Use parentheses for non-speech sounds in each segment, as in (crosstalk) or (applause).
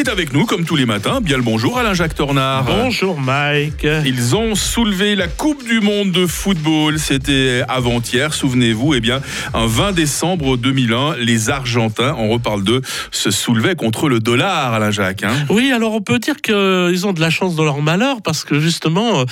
Est avec nous comme tous les matins. Bien le bonjour Alain-Jacques Tornard. Bonjour Mike. Ils ont soulevé la Coupe du Monde de football. C'était avant-hier, souvenez-vous. Eh bien, un 20 décembre 2001, les Argentins, on reparle d'eux, se soulevaient contre le dollar, Alain-Jacques. hein. Oui, alors on peut dire qu'ils ont de la chance dans leur malheur parce que justement,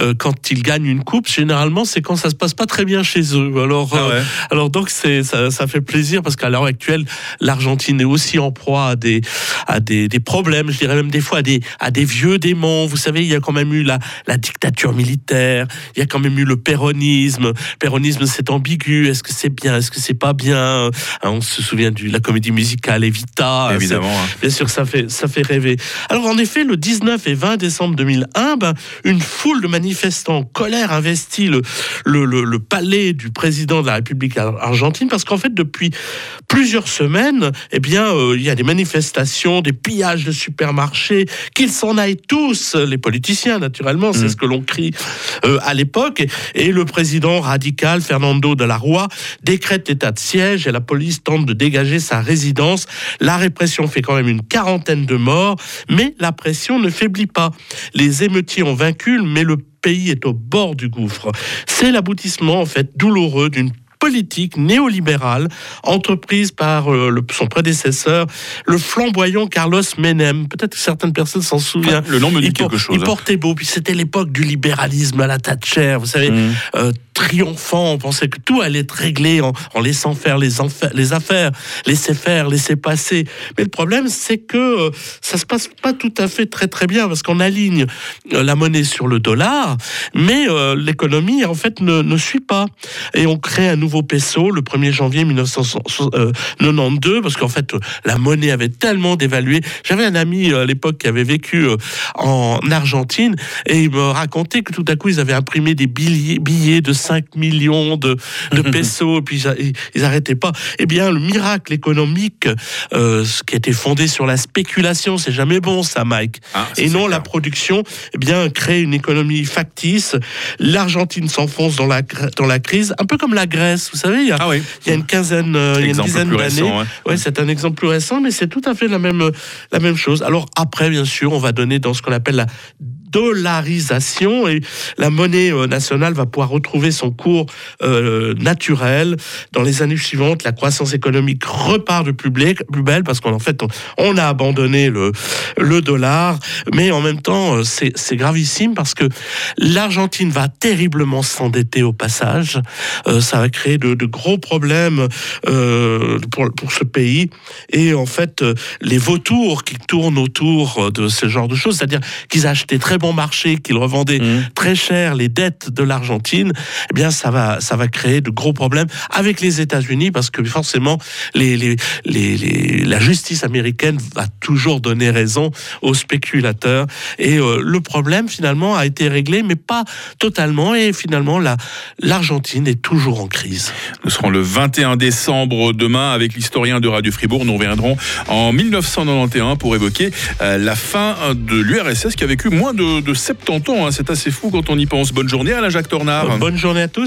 euh, quand ils gagnent une coupe, généralement, c'est quand ça se passe pas très bien chez eux. Alors, Ah euh, ouais. alors donc ça, ça fait plaisir parce qu'à l'heure actuelle, l'Argentine est aussi en proie à des à des, des problèmes, je dirais même des fois à des à des vieux démons. Vous savez, il y a quand même eu la la dictature militaire, il y a quand même eu le péronisme. Péronisme, c'est ambigu. Est-ce que c'est bien? Est-ce que c'est pas bien? Hein, On se souvient de la comédie musicale Evita. Évidemment. hein. Bien sûr, ça fait, ça fait rêver. Alors, en effet, le 19 et 20 décembre 2001, ben, une foule de manifestants en colère investit le, le, le- le palais du président de la République ar- argentine parce qu'en fait, depuis plusieurs semaines, eh bien, euh, il y a des manifestations, des pillages de supermarchés, qu'ils s'en aillent tous, les politiciens, naturellement, c'est Mm. ce que l'on crie euh, à l'époque. Et le président radical, Fernando de la Rua, décrète l'état de siège et la police tente de dégager sa résidence. La répression fait quand même une quarantaine de morts, mais la pression ne faiblit pas. Les émeutiers ont vaincu, mais le pays est au bord du gouffre. C'est l'aboutissement, en fait, douloureux d'une politique néolibérale entreprise par euh, le- son prédécesseur, le flamboyant Carlos Menem. Peut-être que certaines personnes s'en souviennent. Le nom me dit Il, quelque chose. il portait beau, puis c'était l'époque du libéralisme à la Thatcher, vous savez, Mmh. euh, triomphant, on pensait que tout allait être réglé en, laissant faire les, affaires, laisser faire, laisser passer. Mais le problème, c'est que euh, ça se passe pas tout à fait très très bien, parce qu'on aligne euh, la monnaie sur le dollar, mais euh, l'économie, en fait, ne, suit pas. Et on crée un nouveau peso le 1er janvier 1992, parce qu'en fait, la monnaie avait tellement dévalué. J'avais un ami à l'époque qui avait vécu en Argentine, et il me racontait que tout à coup, ils avaient imprimé des billets, billets de 5 millions de, de (laughs) pesos, et puis ils, a- ils- ils arrêtaient pas. Eh bien, le miracle économique, euh, ce qui était fondé sur la spéculation, c'est jamais bon, ça, Mike. Ah, et non clair. la production, eh bien, crée une économie factice. L'Argentine s'enfonce dans la, dans la crise, un peu comme la Grèce, vous savez, il y a, Ah oui. il y a une quinzaine, euh, il y a une dizaine d'années. Ouais, c'est un exemple plus récent, mais c'est tout à fait la même, la même chose. Alors après, bien sûr, on va donner dans ce qu'on appelle la dollarisation et la monnaie euh, nationale va pouvoir retrouver son cours euh, naturel. Dans les années suivantes, la croissance économique repart de plus, plus belle parce qu'en fait, on, a abandonné le, le dollar, mais en même temps, euh, c'est gravissime parce que l'Argentine va terriblement s'endetter au passage. Ça va créer de, gros problèmes pour, pour ce pays. Et en fait, les vautours qui tournent autour de ce genre de choses, c'est-à-dire qu'ils achetaient très bon marché, qu'ils revendaient Mmh. très cher les dettes de l'Argentine, eh bien, ça va, ça va créer de gros problèmes avec les États-Unis parce que forcément, les, les, les, les- la justice américaine va toujours donner raison aux spéculateurs. Et euh, le problème, finalement, a été réglé, mais pas totalement. Et finalement, la- l'Argentine est toujours en crise. Nous serons le 21 décembre demain avec l'historien de Radio Fribourg. Nous reviendrons en 1991 pour évoquer euh, la fin de l'URSS qui a vécu moins de, de 70 ans. hein. C'est assez fou quand on y pense. Bonne journée Alain Jacques Tornard. Bonne journée à tous.